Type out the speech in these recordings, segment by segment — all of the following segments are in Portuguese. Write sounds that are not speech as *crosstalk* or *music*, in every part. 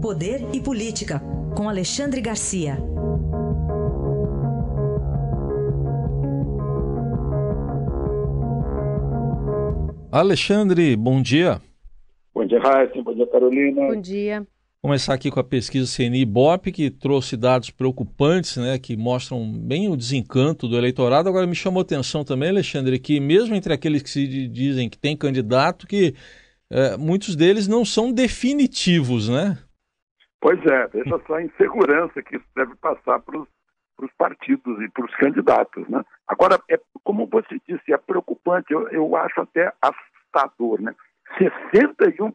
Poder e Política, com Alexandre Garcia. Alexandre, bom dia. Bom dia, Raíssa. Bom dia, Carolina. Bom dia. Começar aqui com a pesquisa CNI Bop, que trouxe dados preocupantes, né, que mostram bem o desencanto do eleitorado. Agora me chamou a atenção também, Alexandre, que mesmo entre aqueles que se dizem que tem candidato, que é, muitos deles não são definitivos, né? Pois é, veja *laughs* só a insegurança que isso deve passar para os partidos e para os candidatos. Né? Agora, é, como você disse, é preocupante, eu, eu acho até assustador. Né? 61%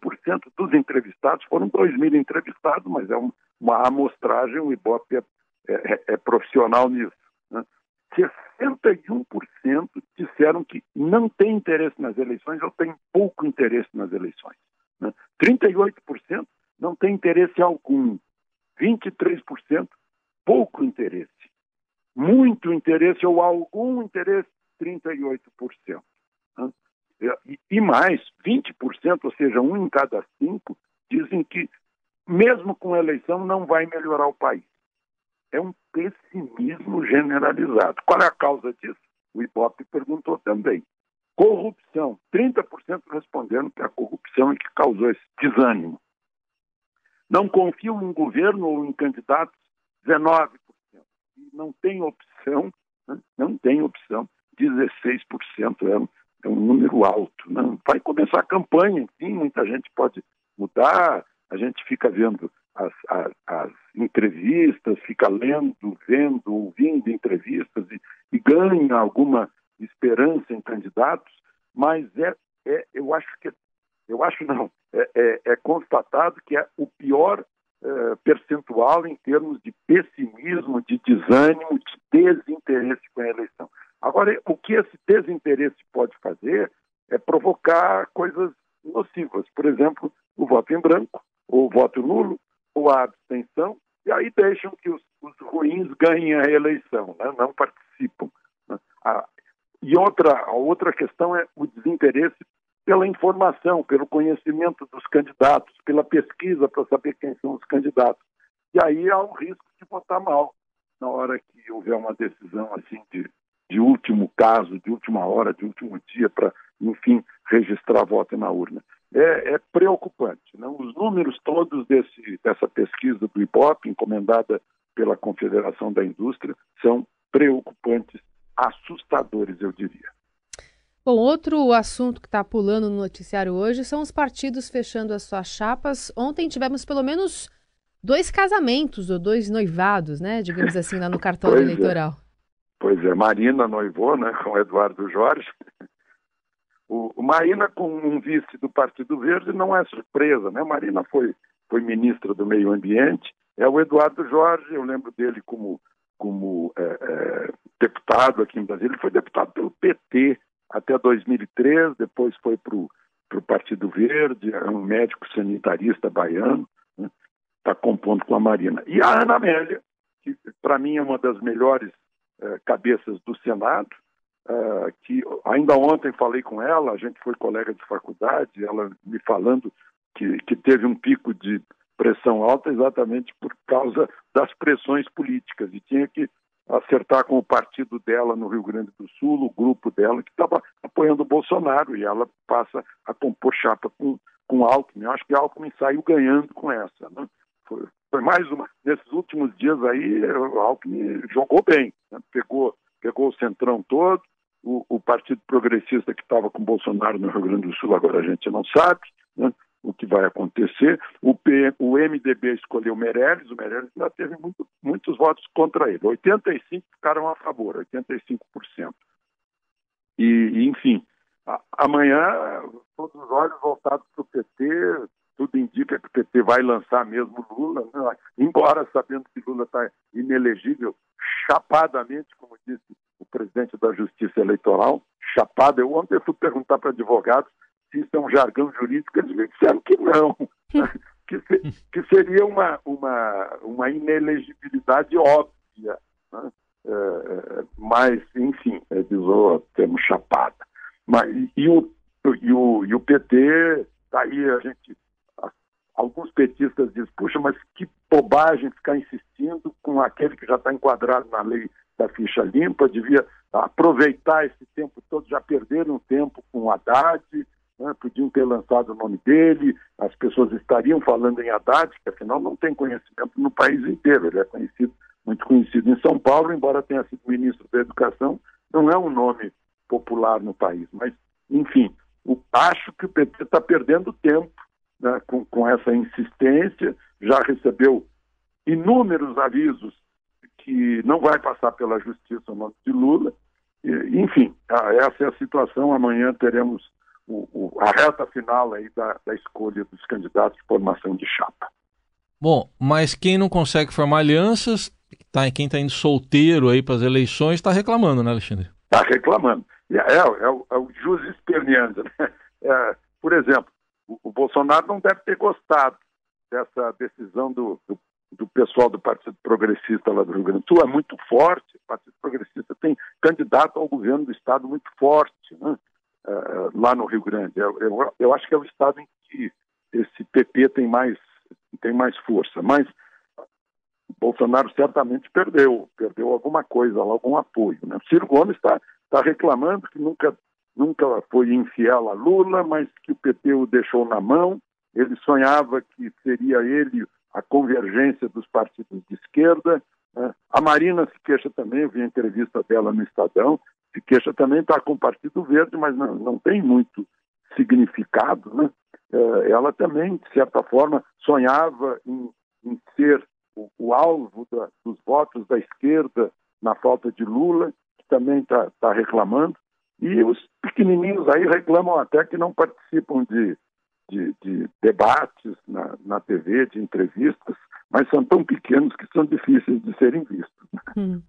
dos entrevistados, foram 2 mil entrevistados, mas é um, uma amostragem, o Ibope é, é, é profissional nisso. Né? 61% disseram que não tem interesse nas eleições ou tem pouco interesse nas eleições. Né? 38% não tem interesse algum. 23% pouco interesse. Muito interesse ou algum interesse, 38%. Né? E, mais, 20%, ou seja, um em cada cinco, dizem que, mesmo com eleição, não vai melhorar o país. É um pessimismo generalizado. Qual é a causa disso? O Ibope perguntou também. Corrupção. 30% responderam que a corrupção é que causou esse desânimo. Não confiam em governo ou em candidatos, 19%. E não tem opção, né? não tem opção, 16%. É um, é um número alto. Né? Vai começar a campanha, enfim, muita gente pode mudar, a gente fica vendo as, as, as entrevistas, fica lendo, vendo, ouvindo entrevistas e, e ganha alguma esperança em candidatos, mas é, é eu acho que eu acho não, é, é, é constatado que é o pior é, percentual em termos de pessimismo, de desânimo, de desinteresse com a eleição. Agora, o que esse desinteresse pode fazer é provocar coisas nocivas, por exemplo, o voto em branco, ou o voto nulo, ou a abstenção, e aí deixam que os, os ruins ganhem a eleição, né? não participam. Né? A, e outra, a outra questão é o desinteresse pela informação, pelo conhecimento dos candidatos, pela pesquisa para saber quem são os candidatos. E aí há o risco de votar mal na hora que houver uma decisão assim de, de último caso, de última hora, de último dia para, enfim, registrar voto na urna. É, é preocupante. Né? Os números todos desse, dessa pesquisa do IBOP, encomendada pela Confederação da Indústria, são preocupantes, assustadores, eu diria. Bom, outro assunto que está pulando no noticiário hoje são os partidos fechando as suas chapas. Ontem tivemos pelo menos dois casamentos ou dois noivados, né? Digamos assim, lá no cartório pois é. eleitoral. É. Pois é, Marina noivou, né, com Eduardo Jorge. O, o Marina com um vice do Partido Verde não é surpresa, né? Marina foi foi ministra do Meio Ambiente. É o Eduardo Jorge, eu lembro dele como como é, é, deputado aqui em Brasília. Ele foi deputado pelo PT até 2003, depois foi para o Partido Verde, é um médico sanitarista baiano, está né? Tá compondo com a Marina. E a Ana Amélia, que para mim é uma das melhores eh, cabeças do Senado, eh, que ainda ontem falei com ela, a gente foi colega de faculdade, ela me falando que, que teve um pico de pressão alta exatamente por causa das pressões políticas e tinha que acertar com o partido dela no Rio Grande do Sul, o grupo dela, que estava apoiando o Bolsonaro, e ela passa a compor chapa com, com Alckmin. Eu acho que Alckmin saiu ganhando com essa. Né? Foi, foi, mais uma. Nesses últimos dias aí, Alckmin jogou bem, né? pegou, pegou o centrão todo, o, o Partido Progressista que estava com Bolsonaro no Rio Grande do Sul, agora a gente não sabe. Né? O que vai acontecer. O, P, o MDB escolheu Meirelles, o Meirelles ainda teve muito, muitos votos contra ele. 85 ficaram a favor, 85%. E, enfim, a, amanhã todos os olhos voltados para o PT, tudo indica que o PT vai lançar mesmo Lula, né? embora sabendo que Lula está inelegível, chapadamente, como disse o presidente da Justiça Eleitoral, chapado. Eu ontem fui perguntar para advogados isso é um jargão jurídico, eles me disseram que não, *laughs* que, se, que, seria uma, uma, uma inelegibilidade óbvia. Né? É, é mas, enfim, é, o termo chapada. Mas, e, o, e, o, e o PT, daí tá a gente. Alguns petistas dizem, puxa, mas que bobagem ficar insistindo com aquele que já está enquadrado na lei da ficha limpa, devia aproveitar esse tempo todo, já perderam tempo com o Haddad, né, podiam ter lançado o nome dele, as pessoas estariam falando em Haddad, que afinal não tem conhecimento no país inteiro, ele é conhecido, muito conhecido em São Paulo, embora tenha sido ministro da Educação, não é um nome popular no país, mas, enfim, o, acho que o PT está perdendo tempo né, com, com essa insistência, já recebeu inúmeros avisos que não vai passar pela justiça o nome de Lula. Enfim, essa é a situação. Amanhã teremos o, o, a reta final aí da, da escolha dos candidatos de formação de chapa. Bom, mas quem não consegue formar alianças, tá, quem está indo solteiro aí para as eleições, está reclamando, né, Alexandre? Está reclamando. É, é, é, o, é o jus esperneando. Né? É, por exemplo, o, o, Bolsonaro não deve ter gostado dessa decisão do, do, do, pessoal do Partido Progressista lá do Rio Grande do Sul. É muito forte. O Partido Progressista tem candidato ao governo do Estado muito forte né? É, lá no Rio Grande. Eu, eu, eu, acho que é o Estado em que esse PP tem mais, tem mais força. Mas Bolsonaro certamente perdeu, perdeu alguma coisa algum apoio. Né? Ciro Gomes está tá reclamando que nunca nunca foi infiel a Lula, mas que o PT o deixou na mão. Ele sonhava que seria ele a convergência dos partidos de esquerda. Né? A Marina se queixa também, eu vi a entrevista dela no Estadão, queixa também, está com o Partido Verde, mas não, não tem muito significado. Né? É, ela também, de certa forma, sonhava em, em ser o, o alvo da, dos votos da esquerda na falta de Lula, que também está tá reclamando. E os pequenininhos aí reclamam até que não participam de, de, de debates na, na TV, de entrevistas, mas são tão pequenos que são difíceis de serem vistos. Hum.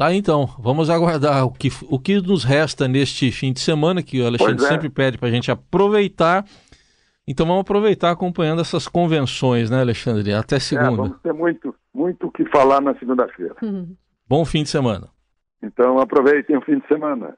Tá, então, vamos aguardar o que, o que nos resta neste fim de semana, que o Alexandre é. sempre pede para a gente aproveitar. Então vamos aproveitar acompanhando essas convenções, né, Alexandre? Até é, segunda. É, vamos ter muito o que falar na segunda-feira. Bom fim de semana. Então aproveitem o fim de semana.